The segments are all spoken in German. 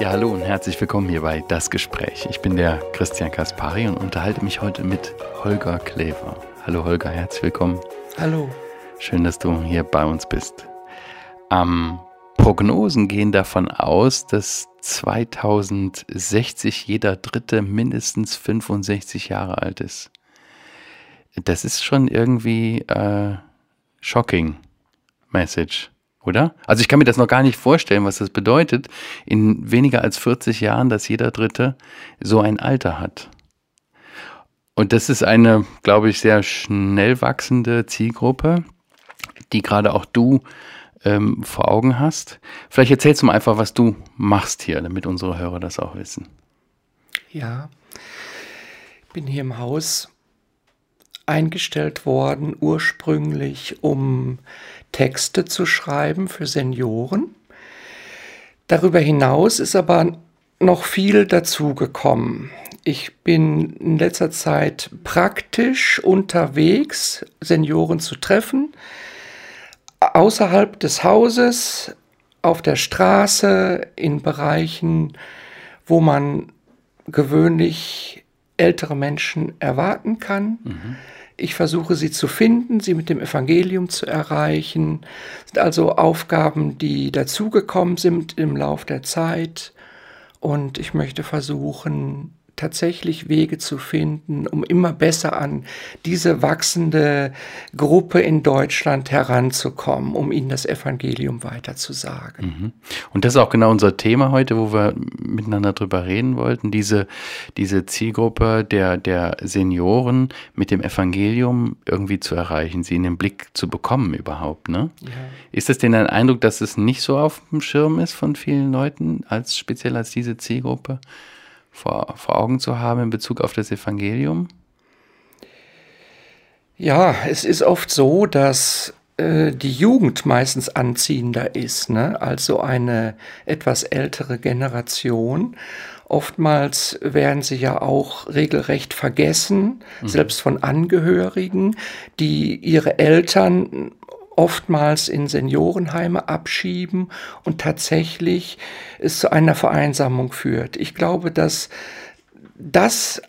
Ja, hallo und herzlich willkommen hier bei Das Gespräch. Ich bin der Christian Kaspari und unterhalte mich heute mit Holger Klever. Hallo Holger, herzlich willkommen. Hallo. Schön, dass du hier bei uns bist. Ähm, Prognosen gehen davon aus, dass 2060 jeder Dritte mindestens 65 Jahre alt ist. Das ist schon irgendwie äh, shocking Message, oder? Also ich kann mir das noch gar nicht vorstellen, was das bedeutet, in weniger als 40 Jahren, dass jeder Dritte so ein Alter hat. Und das ist eine, glaube ich, sehr schnell wachsende Zielgruppe, die gerade auch du ähm, vor Augen hast. Vielleicht erzählst du mal einfach, was du machst hier, damit unsere Hörer das auch wissen. Ja, ich bin hier im Haus eingestellt worden, ursprünglich um Texte zu schreiben für Senioren. Darüber hinaus ist aber noch viel dazugekommen. Ich bin in letzter Zeit praktisch unterwegs, Senioren zu treffen, außerhalb des Hauses, auf der Straße, in Bereichen, wo man gewöhnlich ältere Menschen erwarten kann. Mhm. Ich versuche sie zu finden, sie mit dem Evangelium zu erreichen. Das sind also Aufgaben, die dazugekommen sind im Lauf der Zeit. Und ich möchte versuchen, tatsächlich Wege zu finden, um immer besser an diese wachsende Gruppe in Deutschland heranzukommen, um ihnen das Evangelium weiterzusagen. Mhm. Und das ist auch genau unser Thema heute, wo wir miteinander drüber reden wollten, diese, diese Zielgruppe der, der Senioren mit dem Evangelium irgendwie zu erreichen, sie in den Blick zu bekommen überhaupt. Ne? Ja. Ist es denn ein Eindruck, dass es nicht so auf dem Schirm ist von vielen Leuten, als speziell als diese Zielgruppe? Vor, vor Augen zu haben in Bezug auf das Evangelium? Ja, es ist oft so, dass äh, die Jugend meistens anziehender ist, ne? also eine etwas ältere Generation. Oftmals werden sie ja auch regelrecht vergessen, mhm. selbst von Angehörigen, die ihre Eltern oftmals in Seniorenheime abschieben und tatsächlich es zu einer Vereinsamung führt. Ich glaube, dass das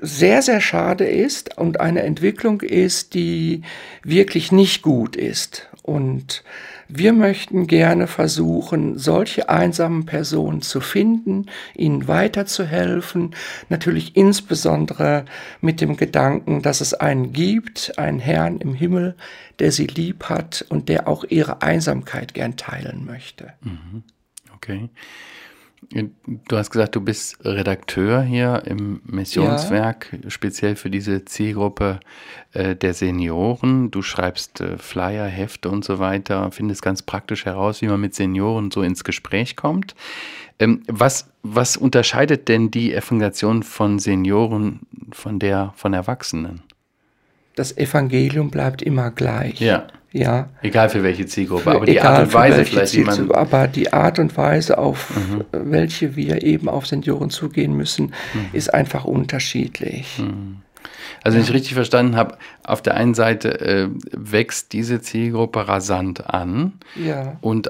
sehr, sehr schade ist und eine Entwicklung ist, die wirklich nicht gut ist. Und wir möchten gerne versuchen, solche einsamen Personen zu finden, ihnen weiterzuhelfen, natürlich insbesondere mit dem Gedanken, dass es einen gibt, einen Herrn im Himmel, der sie lieb hat und der auch ihre Einsamkeit gern teilen möchte. Mhm. Okay. Du hast gesagt, du bist Redakteur hier im Missionswerk, ja. speziell für diese Zielgruppe äh, der Senioren. Du schreibst äh, Flyer, Hefte und so weiter, findest ganz praktisch heraus, wie man mit Senioren so ins Gespräch kommt. Ähm, was, was unterscheidet denn die Evangelisation von Senioren von der von Erwachsenen? Das Evangelium bleibt immer gleich. Ja. Ja. Egal für welche Zielgruppe, aber die Art und Weise vielleicht, wie man. Aber die Art und Weise, auf mhm. welche wir eben auf Senioren zugehen müssen, mhm. ist einfach unterschiedlich. Mhm. Also, wenn ich richtig verstanden habe, auf der einen Seite äh, wächst diese Zielgruppe rasant an. Ja. Und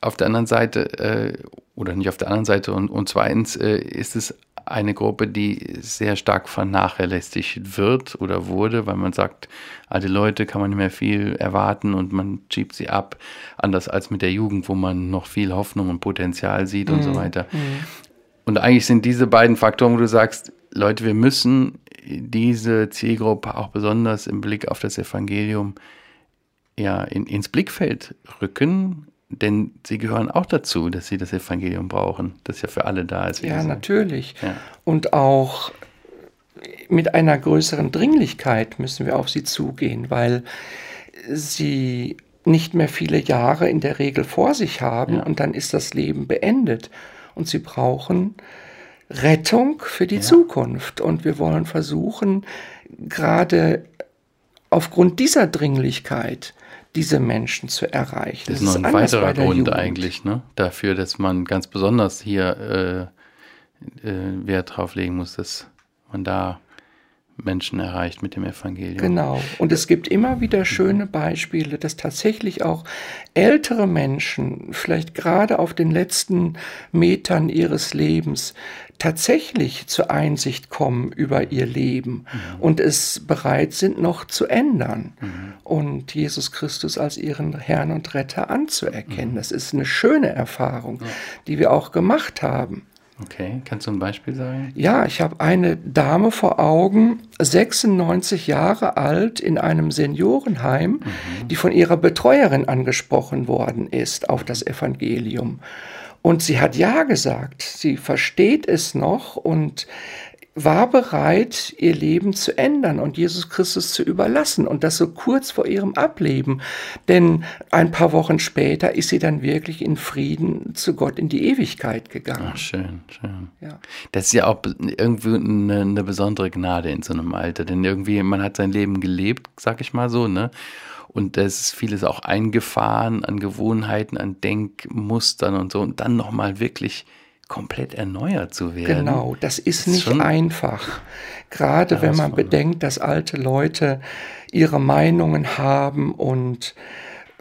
auf der anderen Seite, äh, oder nicht auf der anderen Seite, und, und zweitens äh, ist es eine Gruppe, die sehr stark vernachlässigt wird oder wurde, weil man sagt, alte Leute kann man nicht mehr viel erwarten und man schiebt sie ab, anders als mit der Jugend, wo man noch viel Hoffnung und Potenzial sieht mhm. und so mhm. weiter. Mhm. Und eigentlich sind diese beiden Faktoren, wo du sagst, Leute, wir müssen diese Zielgruppe auch besonders im Blick auf das Evangelium ja, in, ins Blickfeld rücken, denn sie gehören auch dazu, dass sie das Evangelium brauchen, das ja für alle da ist. Ja, natürlich. Ja. Und auch mit einer größeren Dringlichkeit müssen wir auf sie zugehen, weil sie nicht mehr viele Jahre in der Regel vor sich haben ja. und dann ist das Leben beendet. Und sie brauchen Rettung für die ja. Zukunft. Und wir wollen versuchen, gerade aufgrund dieser Dringlichkeit diese Menschen zu erreichen. Das, das ist noch ein weiterer Grund Jugend. eigentlich ne? dafür, dass man ganz besonders hier äh, äh, Wert drauf legen muss, dass man da Menschen erreicht mit dem Evangelium. Genau. Und es gibt immer wieder schöne Beispiele, dass tatsächlich auch ältere Menschen, vielleicht gerade auf den letzten Metern ihres Lebens, tatsächlich zur Einsicht kommen über ihr Leben mhm. und es bereit sind, noch zu ändern mhm. und Jesus Christus als ihren Herrn und Retter anzuerkennen. Mhm. Das ist eine schöne Erfahrung, ja. die wir auch gemacht haben. Okay, kannst du ein Beispiel sagen? Ja, ich habe eine Dame vor Augen, 96 Jahre alt, in einem Seniorenheim, mhm. die von ihrer Betreuerin angesprochen worden ist auf das Evangelium. Und sie hat Ja gesagt. Sie versteht es noch und war bereit, ihr Leben zu ändern und Jesus Christus zu überlassen und das so kurz vor ihrem Ableben. Denn ein paar Wochen später ist sie dann wirklich in Frieden zu Gott in die Ewigkeit gegangen. Ach, schön, schön. Ja. Das ist ja auch irgendwie eine, eine besondere Gnade in so einem Alter, denn irgendwie man hat sein Leben gelebt, sag ich mal so, ne? Und da ist vieles auch eingefahren an Gewohnheiten, an Denkmustern und so. Und dann nochmal wirklich komplett erneuert zu werden. Genau, das ist, das nicht einfach. Gerade wenn man bedenkt, dass alte Leute ihre Meinungen haben und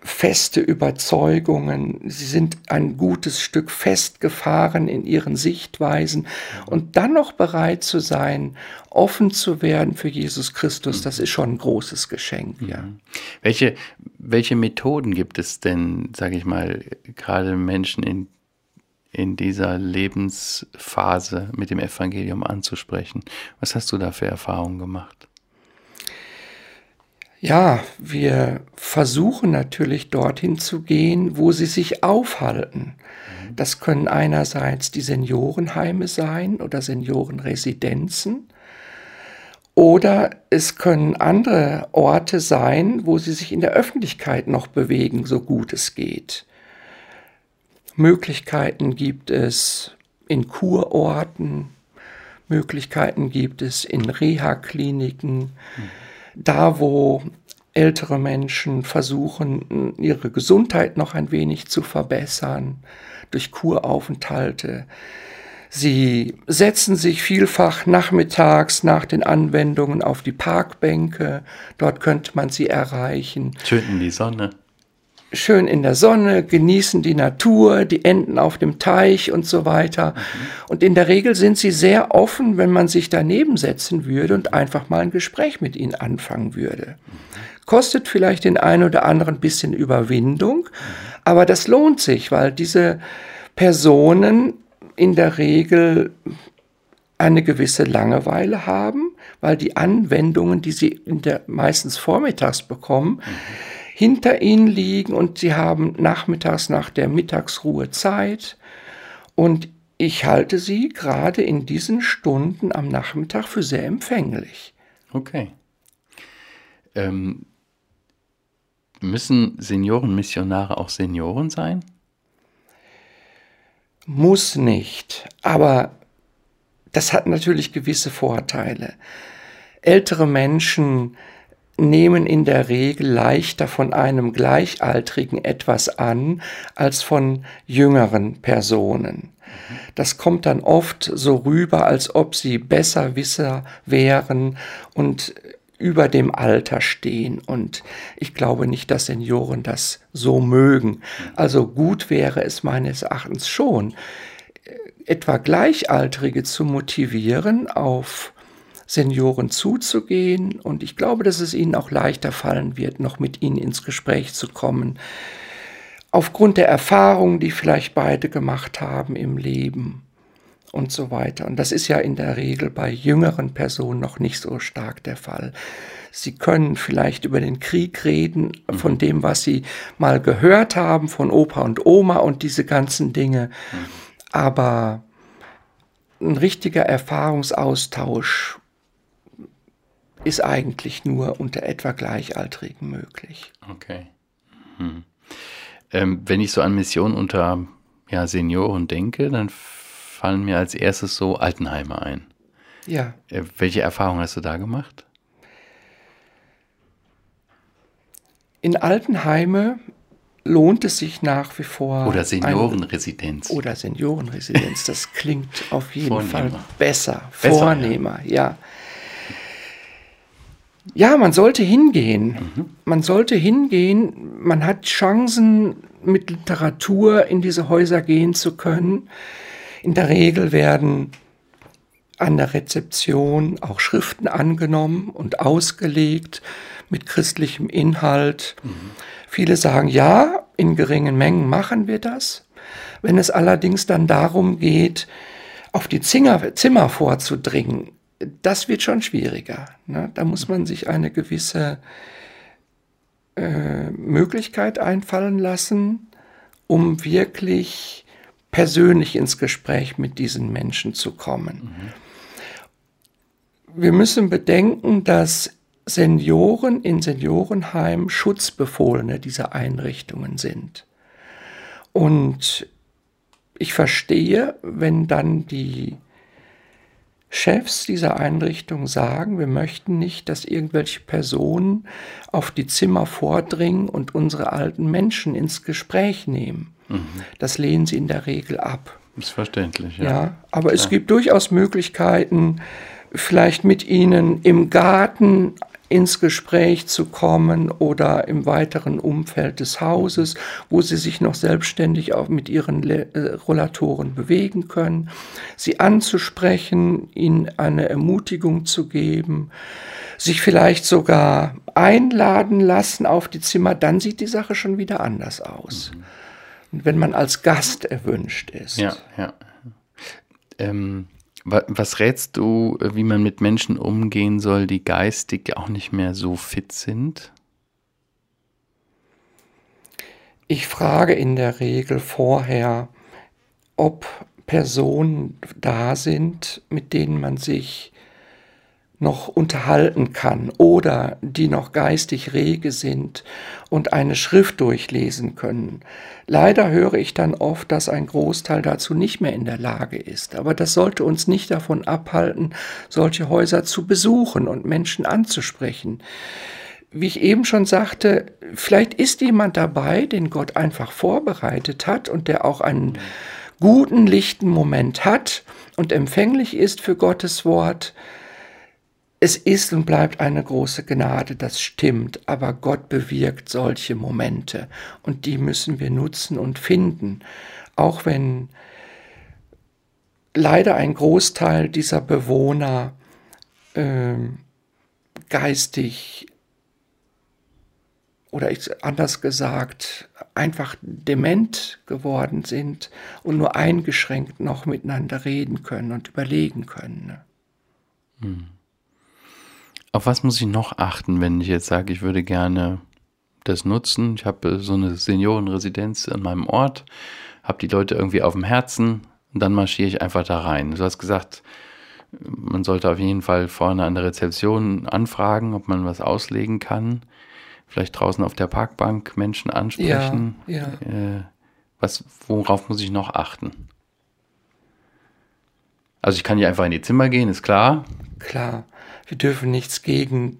feste Überzeugungen, sie sind ein gutes Stück festgefahren in ihren Sichtweisen und dann noch bereit zu sein, offen zu werden für Jesus Christus, das ist schon ein großes Geschenk, ja. Mhm. Welche, welche Methoden gibt es denn, sage ich mal, gerade Menschen in in dieser Lebensphase mit dem Evangelium anzusprechen. Was hast du da für Erfahrungen gemacht? Ja, wir versuchen natürlich dorthin zu gehen, wo sie sich aufhalten. Mhm. Das können einerseits die Seniorenheime sein oder Seniorenresidenzen. Oder es können andere Orte sein, wo sie sich in der Öffentlichkeit noch bewegen, so gut es geht. Möglichkeiten gibt es in Kurorten, Möglichkeiten gibt es in Reha-Kliniken, mhm. Da wo ältere Menschen versuchen, ihre Gesundheit noch ein wenig zu verbessern durch Kuraufenthalte. Sie setzen sich vielfach nachmittags nach den Anwendungen auf die Parkbänke. Dort könnte man sie erreichen. In die Sonne schön in der Sonne, genießen die Natur, die Enten auf dem Teich und so weiter. Mhm. Und in der Regel sind sie sehr offen, wenn man sich daneben setzen würde und einfach mal ein Gespräch mit ihnen anfangen würde. Kostet vielleicht den einen oder anderen ein bisschen Überwindung, mhm. aber das lohnt sich, weil diese Personen in der Regel eine gewisse Langeweile haben, weil die Anwendungen, die sie der, meistens vormittags bekommen, mhm hinter ihnen liegen und sie haben nachmittags nach der Mittagsruhe Zeit und ich halte sie gerade in diesen Stunden am Nachmittag für sehr empfänglich. Okay. Ähm, müssen Seniorenmissionare auch Senioren sein? Muss nicht, aber das hat natürlich gewisse Vorteile. Ältere Menschen nehmen in der Regel leichter von einem Gleichaltrigen etwas an als von jüngeren Personen. Das kommt dann oft so rüber, als ob sie Besserwisser wären und über dem Alter stehen. Und ich glaube nicht, dass Senioren das so mögen. Also gut wäre es meines Erachtens schon, etwa Gleichaltrige zu motivieren, auf Senioren zuzugehen. Und ich glaube, dass es ihnen auch leichter fallen wird, noch mit ihnen ins Gespräch zu kommen. Aufgrund der Erfahrungen, die vielleicht beide gemacht haben im Leben und so weiter. Und das ist ja in der Regel bei jüngeren Personen noch nicht so stark der Fall. Sie können vielleicht über den Krieg reden, mhm. von dem, was sie mal gehört haben, von Opa und Oma und diese ganzen Dinge. Mhm. Aber ein richtiger Erfahrungsaustausch ist eigentlich nur unter etwa Gleichaltrigen möglich. Okay. Hm. Ähm, wenn ich so an Missionen unter ja, Senioren denke, dann fallen mir als erstes so Altenheime ein. Ja. Äh, welche Erfahrungen hast du da gemacht? In Altenheime lohnt es sich nach wie vor. Oder Seniorenresidenz. Ein, oder Seniorenresidenz, das klingt auf jeden Vornehmer. Fall besser. besser. Vornehmer, ja. ja. Ja, man sollte hingehen. Mhm. Man sollte hingehen. Man hat Chancen, mit Literatur in diese Häuser gehen zu können. In der Regel werden an der Rezeption auch Schriften angenommen und ausgelegt mit christlichem Inhalt. Mhm. Viele sagen, ja, in geringen Mengen machen wir das. Wenn es allerdings dann darum geht, auf die Zimmer, Zimmer vorzudringen, das wird schon schwieriger. Ne? Da muss man sich eine gewisse äh, Möglichkeit einfallen lassen, um wirklich persönlich ins Gespräch mit diesen Menschen zu kommen. Mhm. Wir müssen bedenken, dass Senioren in Seniorenheimen Schutzbefohlene dieser Einrichtungen sind. Und ich verstehe, wenn dann die Chefs dieser Einrichtung sagen, wir möchten nicht, dass irgendwelche Personen auf die Zimmer vordringen und unsere alten Menschen ins Gespräch nehmen. Mhm. Das lehnen sie in der Regel ab. Ist verständlich, ja. ja aber Klar. es gibt durchaus Möglichkeiten, vielleicht mit ihnen im Garten ins Gespräch zu kommen oder im weiteren Umfeld des Hauses, wo sie sich noch selbstständig auch mit ihren äh, Rollatoren bewegen können, sie anzusprechen, ihnen eine Ermutigung zu geben, sich vielleicht sogar einladen lassen auf die Zimmer, dann sieht die Sache schon wieder anders aus. Mhm. Wenn man als Gast erwünscht ist. Ja, ja. Ähm was rätst du, wie man mit Menschen umgehen soll, die geistig auch nicht mehr so fit sind? Ich frage in der Regel vorher, ob Personen da sind, mit denen man sich noch unterhalten kann oder die noch geistig rege sind und eine Schrift durchlesen können. Leider höre ich dann oft, dass ein Großteil dazu nicht mehr in der Lage ist. Aber das sollte uns nicht davon abhalten, solche Häuser zu besuchen und Menschen anzusprechen. Wie ich eben schon sagte, vielleicht ist jemand dabei, den Gott einfach vorbereitet hat und der auch einen guten, lichten Moment hat und empfänglich ist für Gottes Wort es ist und bleibt eine große Gnade, das stimmt, aber Gott bewirkt solche Momente und die müssen wir nutzen und finden, auch wenn leider ein Großteil dieser Bewohner äh, geistig oder anders gesagt einfach dement geworden sind und nur eingeschränkt noch miteinander reden können und überlegen können. Ne? Hm. Auf was muss ich noch achten, wenn ich jetzt sage, ich würde gerne das nutzen? Ich habe so eine Seniorenresidenz an meinem Ort, habe die Leute irgendwie auf dem Herzen und dann marschiere ich einfach da rein. Du hast gesagt, man sollte auf jeden Fall vorne an der Rezeption anfragen, ob man was auslegen kann. Vielleicht draußen auf der Parkbank Menschen ansprechen. Ja, ja. Äh, was, worauf muss ich noch achten? Also ich kann hier einfach in die Zimmer gehen, ist klar. Klar wir dürfen nichts gegen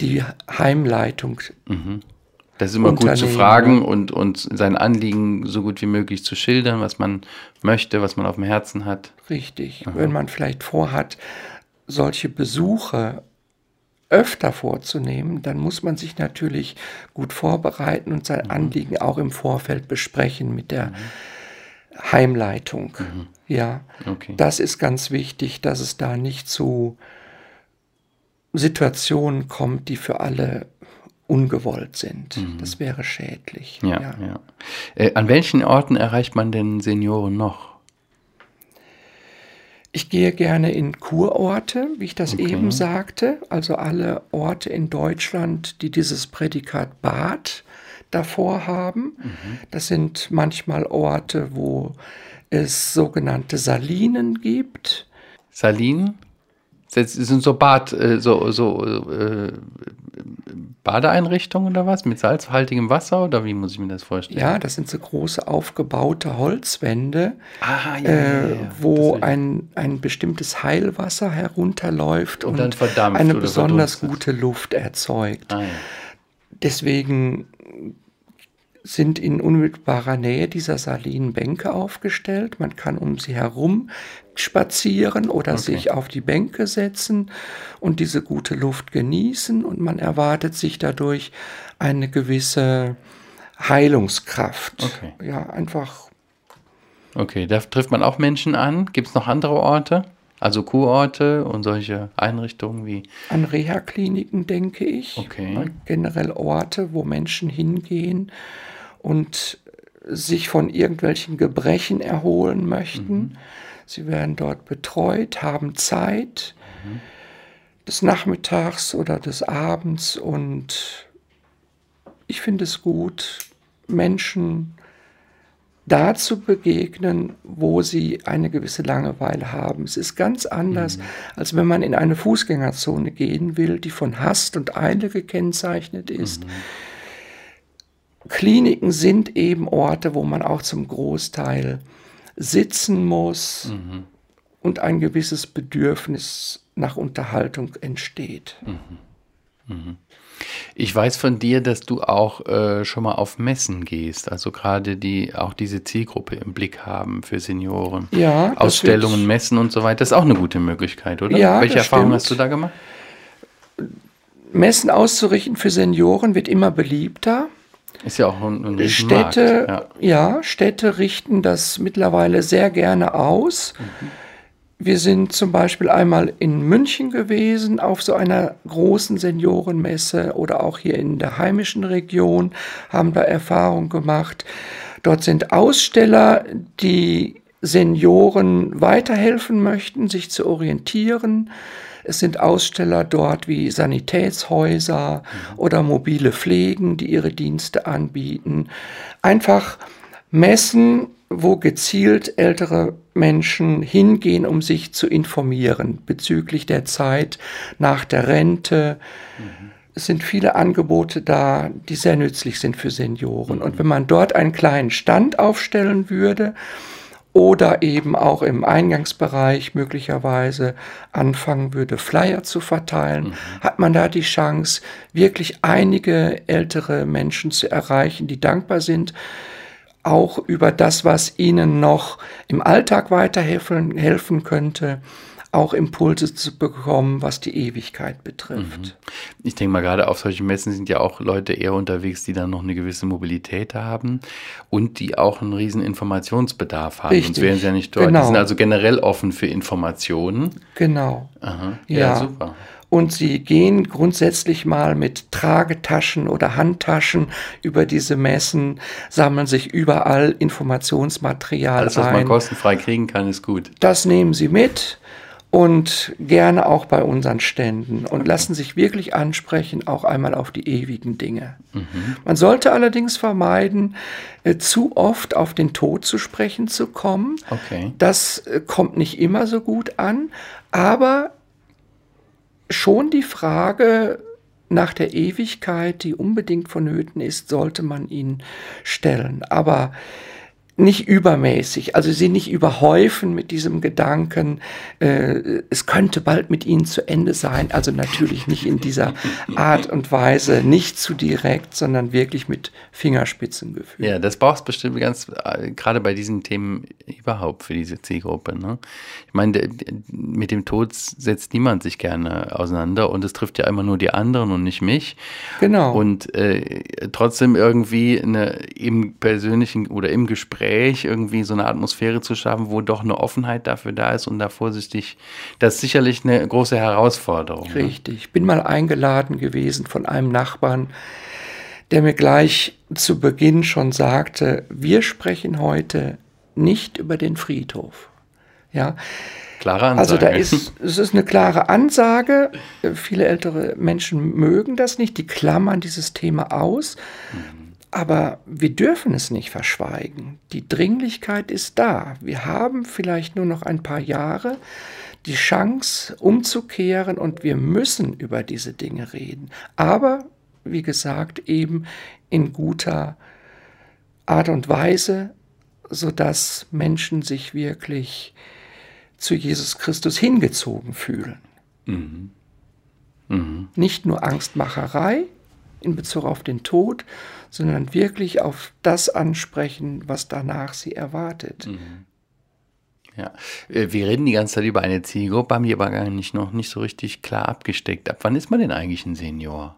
die Heimleitung. Mhm. Das ist immer gut zu fragen und, und sein Anliegen so gut wie möglich zu schildern, was man möchte, was man auf dem Herzen hat. Richtig. Aha. Wenn man vielleicht vorhat, solche Besuche öfter vorzunehmen, dann muss man sich natürlich gut vorbereiten und sein mhm. Anliegen auch im Vorfeld besprechen mit der mhm. Heimleitung. Mhm. Ja, okay. das ist ganz wichtig, dass es da nicht zu Situationen kommt, die für alle ungewollt sind. Mhm. Das wäre schädlich. Ja, ja. ja. Äh, an welchen Orten erreicht man denn Senioren noch? Ich gehe gerne in Kurorte, wie ich das okay. eben sagte, also alle Orte in Deutschland, die dieses Prädikat Bad davor haben. Mhm. Das sind manchmal Orte, wo es sogenannte Salinen gibt. Salinen? Das sind so Bad, äh, so, so äh, Badeeinrichtungen oder was? Mit salzhaltigem Wasser oder wie muss ich mir das vorstellen? Ja, das sind so große aufgebaute Holzwände, ah, ja, äh, ja, ja, wo ein, ein bestimmtes Heilwasser herunterläuft und, und eine besonders gute Luft erzeugt. Ah, Deswegen sind in unmittelbarer Nähe dieser salinen Bänke aufgestellt. Man kann um sie herum spazieren oder okay. sich auf die Bänke setzen und diese gute Luft genießen und man erwartet sich dadurch eine gewisse Heilungskraft. Okay. Ja, einfach. Okay, da trifft man auch Menschen an. Gibt es noch andere Orte? Also Kurorte und solche Einrichtungen wie. An Reha-Kliniken denke ich. Okay. Generell Orte, wo Menschen hingehen und sich von irgendwelchen Gebrechen erholen möchten. Mhm. Sie werden dort betreut, haben Zeit mhm. des Nachmittags oder des Abends und ich finde es gut, Menschen da zu begegnen, wo sie eine gewisse Langeweile haben. Es ist ganz anders, mhm. als wenn man in eine Fußgängerzone gehen will, die von Hast und Eile gekennzeichnet ist. Mhm. Kliniken sind eben Orte, wo man auch zum Großteil sitzen muss mhm. und ein gewisses Bedürfnis nach Unterhaltung entsteht. Mhm. Mhm. Ich weiß von dir, dass du auch äh, schon mal auf Messen gehst, also gerade die auch diese Zielgruppe im Blick haben für Senioren. Ja. Ausstellungen, Messen und so weiter. Das ist auch eine gute Möglichkeit, oder? Ja. Welche Erfahrungen hast du da gemacht? Messen auszurichten für Senioren wird immer beliebter. Ist ja auch ein, ein Städte, ja. ja. Städte richten das mittlerweile sehr gerne aus. Mhm. Wir sind zum Beispiel einmal in München gewesen auf so einer großen Seniorenmesse oder auch hier in der heimischen Region, haben da Erfahrung gemacht. Dort sind Aussteller, die Senioren weiterhelfen möchten, sich zu orientieren. Es sind Aussteller dort wie Sanitätshäuser oder mobile Pflegen, die ihre Dienste anbieten. Einfach Messen, wo gezielt ältere Menschen hingehen, um sich zu informieren bezüglich der Zeit nach der Rente. Mhm. Es sind viele Angebote da, die sehr nützlich sind für Senioren. Mhm. Und wenn man dort einen kleinen Stand aufstellen würde oder eben auch im Eingangsbereich möglicherweise anfangen würde, Flyer zu verteilen, mhm. hat man da die Chance, wirklich einige ältere Menschen zu erreichen, die dankbar sind, auch über das, was ihnen noch im Alltag weiterhelfen helfen könnte, auch Impulse zu bekommen, was die Ewigkeit betrifft. Mhm. Ich denke mal, gerade auf solchen Messen sind ja auch Leute eher unterwegs, die dann noch eine gewisse Mobilität haben und die auch einen riesen Informationsbedarf haben. Richtig. Sonst wären sie ja nicht dort. Genau. Die sind also generell offen für Informationen. Genau. Aha. Ja, Ja. super. Und sie gehen grundsätzlich mal mit Tragetaschen oder Handtaschen über diese Messen, sammeln sich überall Informationsmaterial Alles, was man ein. kostenfrei kriegen kann, ist gut. Das nehmen sie mit und gerne auch bei unseren Ständen und lassen sich wirklich ansprechen, auch einmal auf die ewigen Dinge. Man sollte allerdings vermeiden, äh, zu oft auf den Tod zu sprechen zu kommen. Okay. Das äh, kommt nicht immer so gut an, aber schon die Frage nach der Ewigkeit, die unbedingt vonnöten ist, sollte man ihn stellen. Aber nicht übermäßig, also sie nicht überhäufen mit diesem Gedanken, äh, es könnte bald mit ihnen zu Ende sein. Also natürlich nicht in dieser Art und Weise, nicht zu direkt, sondern wirklich mit Fingerspitzengefühl. Ja, das brauchst bestimmt ganz, äh, gerade bei diesen Themen überhaupt für diese Zielgruppe. Ne? Ich meine, mit dem Tod setzt niemand sich gerne auseinander und es trifft ja immer nur die anderen und nicht mich. Genau. Und äh, trotzdem irgendwie eine, im persönlichen oder im Gespräch irgendwie so eine Atmosphäre zu schaffen, wo doch eine Offenheit dafür da ist und da vorsichtig, das ist sicherlich eine große Herausforderung. Ne? Richtig. Ich bin mal eingeladen gewesen von einem Nachbarn, der mir gleich zu Beginn schon sagte, wir sprechen heute nicht über den Friedhof. Ja, Klare Ansage. also da ist, es ist eine klare Ansage. Viele ältere Menschen mögen das nicht, die klammern dieses Thema aus. Aber wir dürfen es nicht verschweigen. Die Dringlichkeit ist da. Wir haben vielleicht nur noch ein paar Jahre die Chance umzukehren und wir müssen über diese Dinge reden. Aber, wie gesagt, eben in guter Art und Weise, sodass Menschen sich wirklich zu Jesus Christus hingezogen fühlen. Mhm. Nicht nur Angstmacherei, in Bezug auf den Tod, sondern wirklich auf das ansprechen, was danach sie erwartet. Mhm. Ja, äh, wir reden die ganze Zeit über eine Zielgruppe, haben die aber gar nicht noch nicht so richtig klar abgesteckt. Ab wann ist man denn eigentlich ein Senior?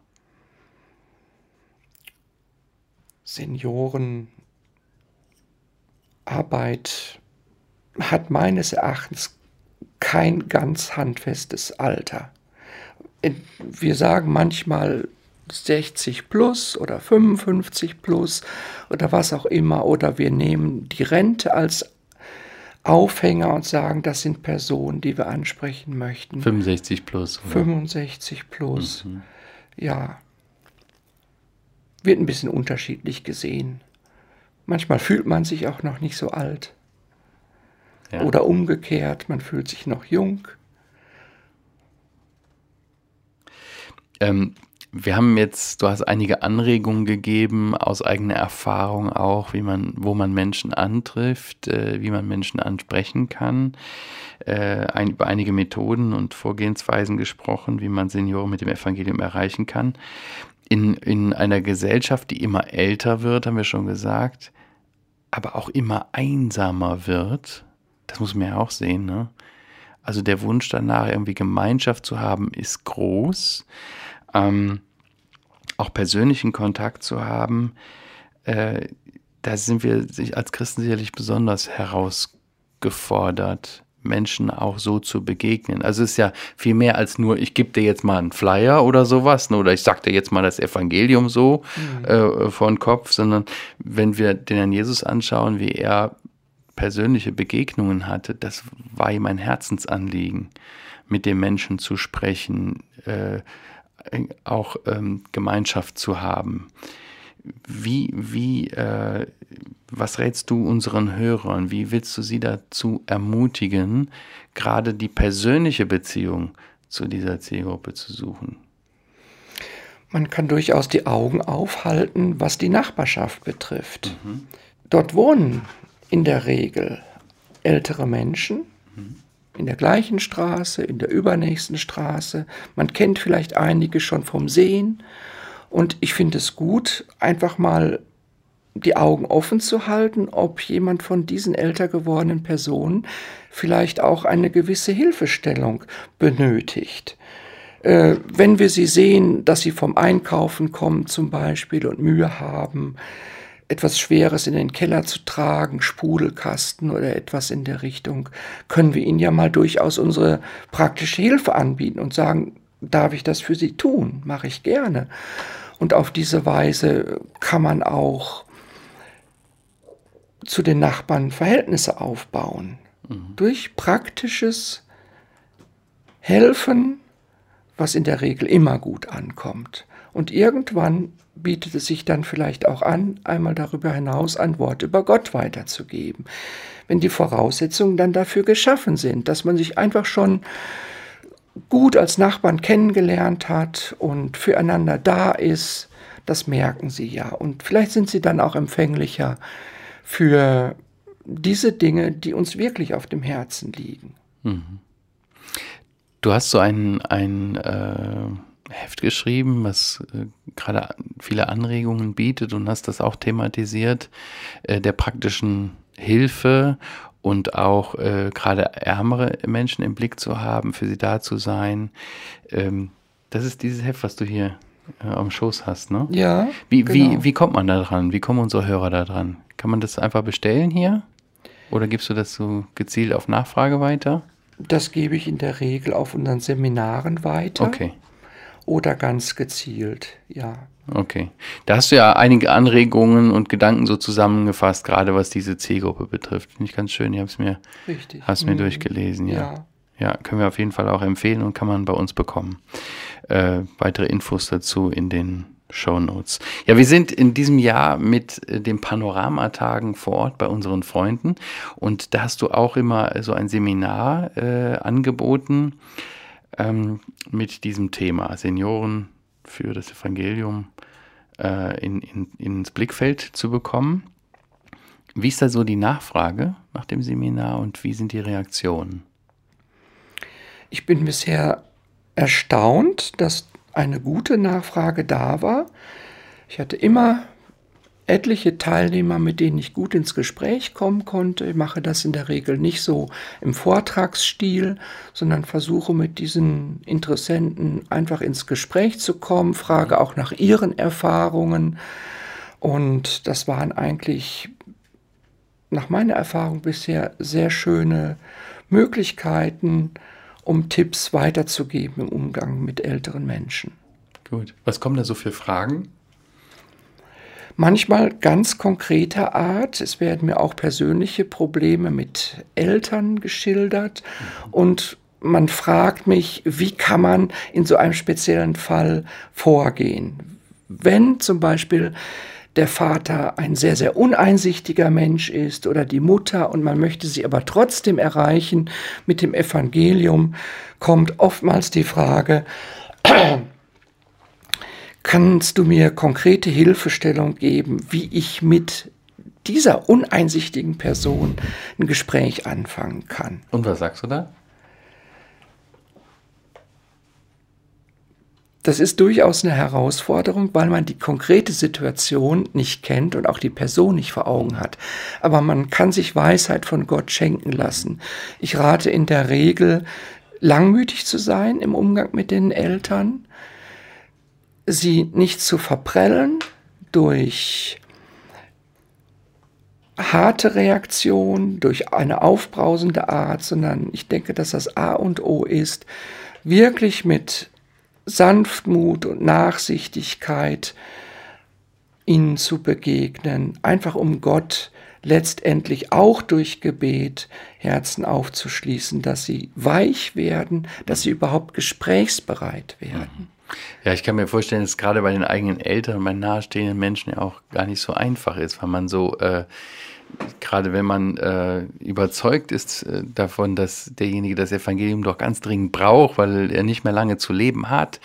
Seniorenarbeit hat meines Erachtens kein ganz handfestes Alter. Wir sagen manchmal 60 plus oder 55 plus oder was auch immer, oder wir nehmen die Rente als Aufhänger und sagen, das sind Personen, die wir ansprechen möchten. 65 plus. Oder? 65 plus. Mhm. Ja. Wird ein bisschen unterschiedlich gesehen. Manchmal fühlt man sich auch noch nicht so alt. Ja. Oder umgekehrt, man fühlt sich noch jung. Ähm, wir haben jetzt, du hast einige Anregungen gegeben aus eigener Erfahrung auch, wie man, wo man Menschen antrifft, äh, wie man Menschen ansprechen kann. Äh, ein, über einige Methoden und Vorgehensweisen gesprochen, wie man Senioren mit dem Evangelium erreichen kann. In, in einer Gesellschaft, die immer älter wird, haben wir schon gesagt, aber auch immer einsamer wird, das muss man ja auch sehen, ne? Also der Wunsch danach, irgendwie Gemeinschaft zu haben, ist groß ähm, auch persönlichen Kontakt zu haben, äh, da sind wir als Christen sicherlich besonders herausgefordert, Menschen auch so zu begegnen. Also es ist ja viel mehr als nur, ich gebe dir jetzt mal einen Flyer oder sowas, ne, oder ich sag dir jetzt mal das Evangelium so mhm. äh, vor Kopf, sondern wenn wir den Herrn Jesus anschauen, wie er persönliche Begegnungen hatte, das war ihm ein Herzensanliegen, mit dem Menschen zu sprechen, äh, auch ähm, Gemeinschaft zu haben. Wie, wie, äh, was rätst du unseren Hörern? Wie willst du sie dazu ermutigen, gerade die persönliche Beziehung zu dieser Zielgruppe zu suchen? Man kann durchaus die Augen aufhalten, was die Nachbarschaft betrifft. Mhm. Dort wohnen in der Regel ältere Menschen, mhm in der gleichen Straße, in der übernächsten Straße. Man kennt vielleicht einige schon vom Sehen. Und ich finde es gut, einfach mal die Augen offen zu halten, ob jemand von diesen älter gewordenen Personen vielleicht auch eine gewisse Hilfestellung benötigt. Äh, wenn wir sie sehen, dass sie vom Einkaufen kommen zum Beispiel und Mühe haben, etwas Schweres in den Keller zu tragen, Sprudelkasten oder etwas in der Richtung, können wir ihnen ja mal durchaus unsere praktische Hilfe anbieten und sagen, darf ich das für Sie tun? Mache ich gerne. Und auf diese Weise kann man auch zu den Nachbarn Verhältnisse aufbauen. Mhm. Durch praktisches Helfen, was in der Regel immer gut ankommt. Und irgendwann bietet es sich dann vielleicht auch an, einmal darüber hinaus ein Wort über Gott weiterzugeben. Wenn die Voraussetzungen dann dafür geschaffen sind, dass man sich einfach schon gut als Nachbarn kennengelernt hat und füreinander da ist, das merken sie ja. Und vielleicht sind sie dann auch empfänglicher für diese Dinge, die uns wirklich auf dem Herzen liegen. Mhm. Du hast so ein, ein äh Heft geschrieben, was äh, gerade viele Anregungen bietet und hast das auch thematisiert, äh, der praktischen Hilfe und auch äh, gerade ärmere Menschen im Blick zu haben, für sie da zu sein. Ähm, das ist dieses Heft, was du hier äh, am Schoß hast, ne? Ja. Wie, genau. wie, wie kommt man da dran? Wie kommen unsere Hörer da dran? Kann man das einfach bestellen hier? Oder gibst du das so gezielt auf Nachfrage weiter? Das gebe ich in der Regel auf unseren Seminaren weiter. Okay oder ganz gezielt, ja. Okay. Da hast du ja einige Anregungen und Gedanken so zusammengefasst, gerade was diese Zielgruppe betrifft. Finde ich ganz schön. Ich habe es mir, Richtig. Hast mir mhm. durchgelesen, ja. ja. ja. können wir auf jeden Fall auch empfehlen und kann man bei uns bekommen. Äh, weitere Infos dazu in den Show Notes. Ja, wir sind in diesem Jahr mit äh, den Panoramatagen vor Ort bei unseren Freunden und da hast du auch immer so ein Seminar äh, angeboten ähm, mit diesem Thema Senioren für das Evangelium äh, in, in, ins Blickfeld zu bekommen. Wie ist da so die Nachfrage nach dem Seminar und wie sind die Reaktionen? Ich bin bisher erstaunt, dass eine gute Nachfrage da war. Ich hatte immer etliche Teilnehmer, mit denen ich gut ins Gespräch kommen konnte. Ich mache das in der Regel nicht so im Vortragsstil, sondern versuche mit diesen Interessenten einfach ins Gespräch zu kommen, frage auch nach ihren Erfahrungen. Und das waren eigentlich nach meiner Erfahrung bisher sehr schöne Möglichkeiten, um Tipps weiterzugeben im Umgang mit älteren Menschen. Gut. Was kommen da so für Fragen? Manchmal ganz konkreter Art. Es werden mir auch persönliche Probleme mit Eltern geschildert und man fragt mich, wie kann man in so einem speziellen Fall vorgehen? Wenn zum Beispiel der Vater ein sehr, sehr uneinsichtiger Mensch ist oder die Mutter und man möchte sie aber trotzdem erreichen mit dem Evangelium, kommt oftmals die Frage, kannst du mir konkrete Hilfestellung geben, wie ich mit dieser uneinsichtigen Person ein Gespräch anfangen kann? Und was sagst du da? Das ist durchaus eine Herausforderung, weil man die konkrete Situation nicht kennt und auch die Person nicht vor Augen hat. Aber man kann sich Weisheit von Gott schenken lassen. Ich rate in der Regel, langmütig zu sein im Umgang mit den Eltern, sie nicht zu verprellen durch harte Reaktion, durch eine aufbrausende Art, sondern ich denke, dass das A und O ist, wirklich mit Sanftmut und Nachsichtigkeit ihnen zu begegnen, einfach um Gott letztendlich auch durch Gebet Herzen aufzuschließen, dass sie weich werden, dass sie überhaupt gesprächsbereit werden. Ja, ich kann mir vorstellen, dass gerade bei den eigenen Eltern und bei nahestehenden Menschen ja auch gar nicht so einfach ist, weil man so äh, gerade wenn man äh, überzeugt ist äh, davon, dass derjenige das Evangelium doch ganz dringend braucht, weil er nicht mehr lange zu leben hat,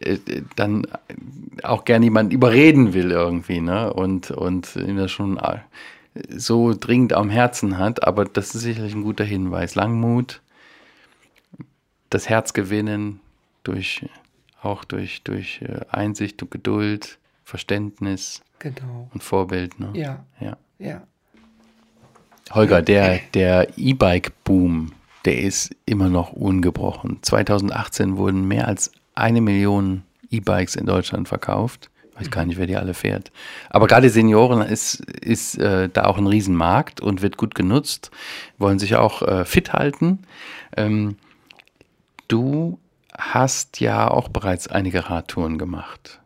äh, dann auch gerne jemand überreden will irgendwie, ne? Und, und ihn das schon äh, so dringend am Herzen hat. Aber das ist sicherlich ein guter Hinweis. Langmut, das Herz gewinnen durch auch durch, durch äh, Einsicht und Geduld, Verständnis genau. und Vorbild. Ne? Ja. ja. Ja. Holger, der, der E-Bike-Boom, der ist immer noch ungebrochen. 2018 wurden mehr als eine Million E-Bikes in Deutschland verkauft. Ich weiß gar nicht, wer die alle fährt. Aber gerade Senioren ist, ist äh, da auch ein Riesenmarkt und wird gut genutzt, wollen sich auch äh, fit halten. Ähm, du hast ja auch bereits einige Radtouren gemacht.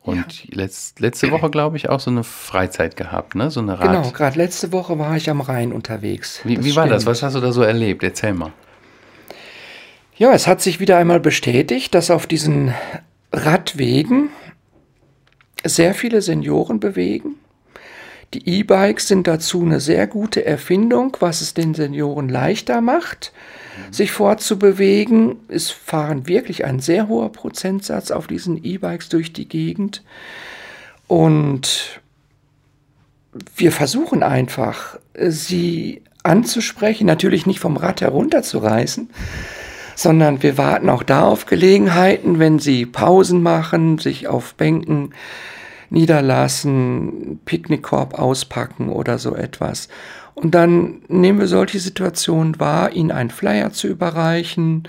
Und ja. letzt, letzte Woche, glaube ich, auch so eine Freizeit gehabt, ne? So eine Rad. Genau, gerade letzte Woche war ich am Rhein unterwegs. Wie, wie war das? Was hast du da so erlebt? Erzähl mal. Ja, es hat sich wieder einmal bestätigt, dass auf diesen Radwegen sehr viele Senioren bewegen. Die E-Bikes sind dazu eine sehr gute Erfindung, was es den Senioren leichter macht sich fortzubewegen. Es fahren wirklich ein sehr hoher Prozentsatz auf diesen E-Bikes durch die Gegend. Und wir versuchen einfach, sie anzusprechen, natürlich nicht vom Rad herunterzureißen, sondern wir warten auch da auf Gelegenheiten, wenn sie Pausen machen, sich auf Bänken niederlassen, Picknickkorb auspacken oder so etwas. Und dann nehmen wir solche Situationen wahr, ihnen einen Flyer zu überreichen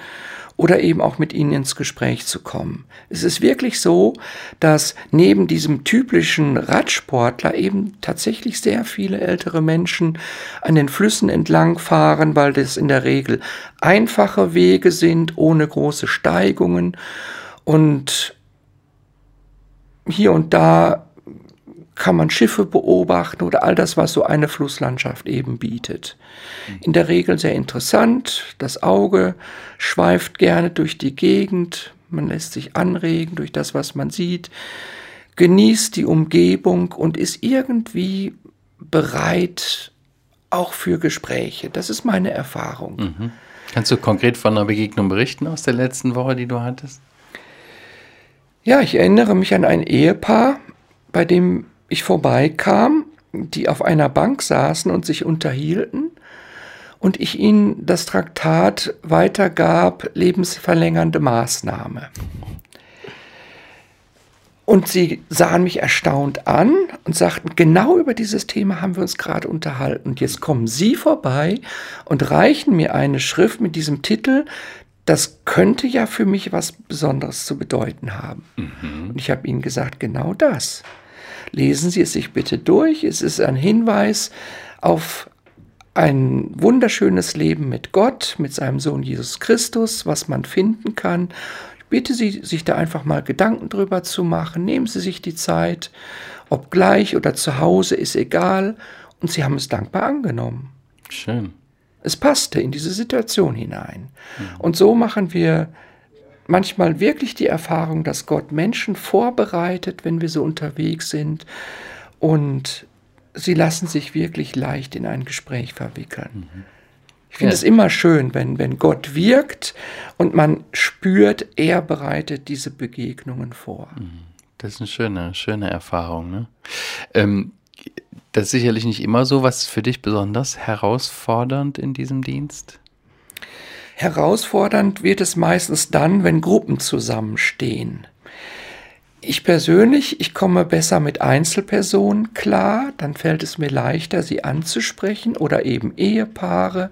oder eben auch mit ihnen ins Gespräch zu kommen. Es ist wirklich so, dass neben diesem typischen Radsportler eben tatsächlich sehr viele ältere Menschen an den Flüssen entlang fahren, weil das in der Regel einfache Wege sind, ohne große Steigungen und hier und da kann man Schiffe beobachten oder all das, was so eine Flusslandschaft eben bietet. In der Regel sehr interessant. Das Auge schweift gerne durch die Gegend. Man lässt sich anregen durch das, was man sieht, genießt die Umgebung und ist irgendwie bereit auch für Gespräche. Das ist meine Erfahrung. Mhm. Kannst du konkret von einer Begegnung berichten aus der letzten Woche, die du hattest? Ja, ich erinnere mich an ein Ehepaar, bei dem ich vorbeikam, die auf einer Bank saßen und sich unterhielten und ich ihnen das Traktat weitergab, lebensverlängernde Maßnahme. Und sie sahen mich erstaunt an und sagten, genau über dieses Thema haben wir uns gerade unterhalten. Und jetzt kommen Sie vorbei und reichen mir eine Schrift mit diesem Titel. Das könnte ja für mich was Besonderes zu bedeuten haben. Mhm. Und ich habe Ihnen gesagt, genau das. Lesen Sie es sich bitte durch. Es ist ein Hinweis auf ein wunderschönes Leben mit Gott, mit seinem Sohn Jesus Christus, was man finden kann bitte Sie, sich da einfach mal Gedanken drüber zu machen. Nehmen Sie sich die Zeit, ob gleich oder zu Hause, ist egal. Und Sie haben es dankbar angenommen. Schön. Es passte in diese Situation hinein. Mhm. Und so machen wir manchmal wirklich die Erfahrung, dass Gott Menschen vorbereitet, wenn wir so unterwegs sind. Und sie lassen sich wirklich leicht in ein Gespräch verwickeln. Mhm. Ich finde ja. es immer schön, wenn, wenn Gott wirkt und man spürt, er bereitet diese Begegnungen vor. Mhm. Das ist eine schöne, schöne Erfahrung. Ne? Ähm, das ist sicherlich nicht immer so. Was für dich besonders herausfordernd in diesem Dienst? Herausfordernd wird es meistens dann, wenn Gruppen zusammenstehen. Ich persönlich, ich komme besser mit Einzelpersonen klar, dann fällt es mir leichter, sie anzusprechen oder eben Ehepaare.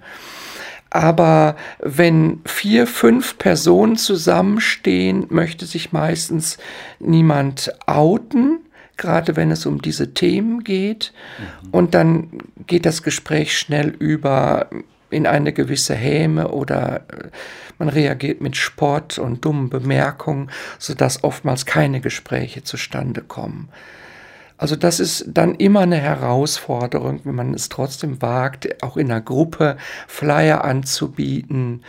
Aber wenn vier, fünf Personen zusammenstehen, möchte sich meistens niemand outen, gerade wenn es um diese Themen geht. Mhm. Und dann geht das Gespräch schnell über in eine gewisse Häme oder äh, man reagiert mit Spott und dummen Bemerkungen, sodass oftmals keine Gespräche zustande kommen. Also das ist dann immer eine Herausforderung, wenn man es trotzdem wagt, auch in einer Gruppe Flyer anzubieten.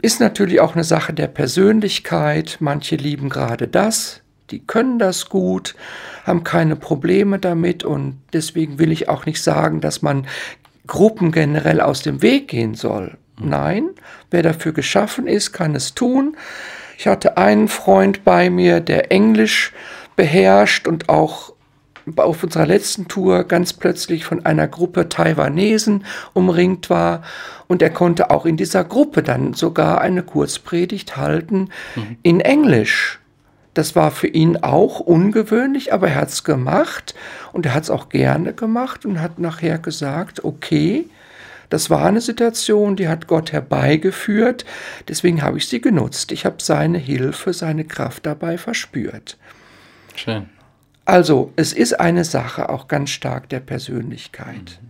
Ist natürlich auch eine Sache der Persönlichkeit. Manche lieben gerade das, die können das gut, haben keine Probleme damit und deswegen will ich auch nicht sagen, dass man Gruppen generell aus dem Weg gehen soll. Nein, wer dafür geschaffen ist, kann es tun. Ich hatte einen Freund bei mir, der Englisch beherrscht und auch auf unserer letzten Tour ganz plötzlich von einer Gruppe Taiwanesen umringt war und er konnte auch in dieser Gruppe dann sogar eine Kurzpredigt halten mhm. in Englisch. Das war für ihn auch ungewöhnlich, aber er hat es gemacht und er hat es auch gerne gemacht und hat nachher gesagt, okay, das war eine Situation, die hat Gott herbeigeführt, deswegen habe ich sie genutzt. Ich habe seine Hilfe, seine Kraft dabei verspürt. Schön. Also, es ist eine Sache auch ganz stark der Persönlichkeit. Mhm.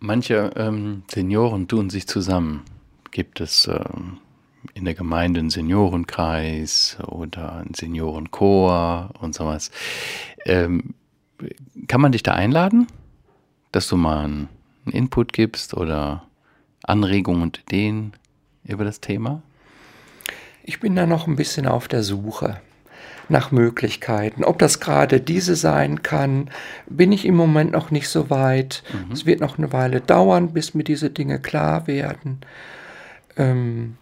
Manche ähm, Senioren tun sich zusammen. Gibt es ähm, in der Gemeinde einen Seniorenkreis oder einen Seniorenchor und sowas. Ähm, kann man dich da einladen, dass du mal einen Input gibst oder Anregungen und Ideen über das Thema? Ich bin da noch ein bisschen auf der Suche nach Möglichkeiten. Ob das gerade diese sein kann, bin ich im Moment noch nicht so weit. Mhm. Es wird noch eine Weile dauern, bis mir diese Dinge klar werden. Ähm,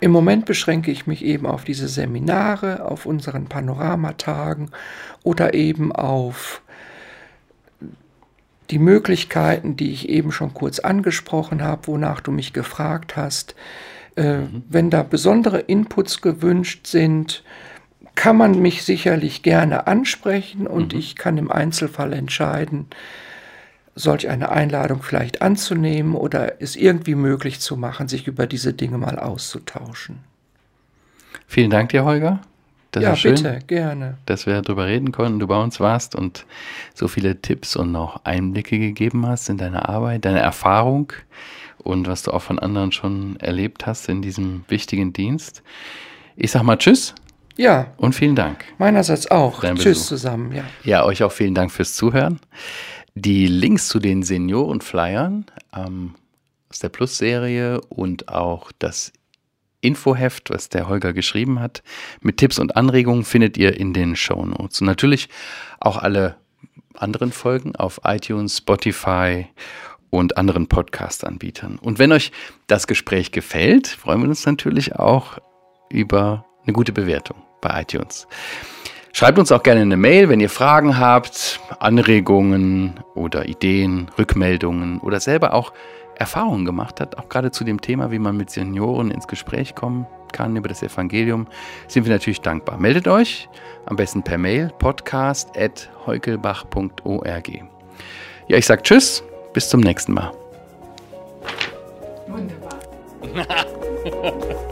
im Moment beschränke ich mich eben auf diese Seminare, auf unseren Panoramatagen oder eben auf die Möglichkeiten, die ich eben schon kurz angesprochen habe, wonach du mich gefragt hast. Äh, mhm. Wenn da besondere Inputs gewünscht sind, kann man mich sicherlich gerne ansprechen und mhm. ich kann im Einzelfall entscheiden, solch eine Einladung vielleicht anzunehmen oder es irgendwie möglich zu machen, sich über diese Dinge mal auszutauschen. Vielen Dank dir, Holger. Das ja, schön, bitte, gerne. Dass wir darüber reden konnten, du bei uns warst und so viele Tipps und noch Einblicke gegeben hast in deine Arbeit, deine Erfahrung und was du auch von anderen schon erlebt hast in diesem wichtigen Dienst. Ich sag mal Tschüss. Ja. Und vielen Dank. Meinerseits auch. Tschüss zusammen. Ja. ja, euch auch vielen Dank fürs Zuhören. Die Links zu den Seniorenflyern ähm, aus der Plus-Serie und auch das Infoheft, was der Holger geschrieben hat, mit Tipps und Anregungen findet ihr in den Show Notes. Und natürlich auch alle anderen Folgen auf iTunes, Spotify und anderen Podcast-Anbietern. Und wenn euch das Gespräch gefällt, freuen wir uns natürlich auch über eine gute Bewertung bei iTunes. Schreibt uns auch gerne eine Mail, wenn ihr Fragen habt, Anregungen oder Ideen, Rückmeldungen oder selber auch Erfahrungen gemacht habt, auch gerade zu dem Thema, wie man mit Senioren ins Gespräch kommen kann über das Evangelium, sind wir natürlich dankbar. Meldet euch am besten per Mail podcast.heukelbach.org. Ja, ich sage Tschüss, bis zum nächsten Mal. Wunderbar.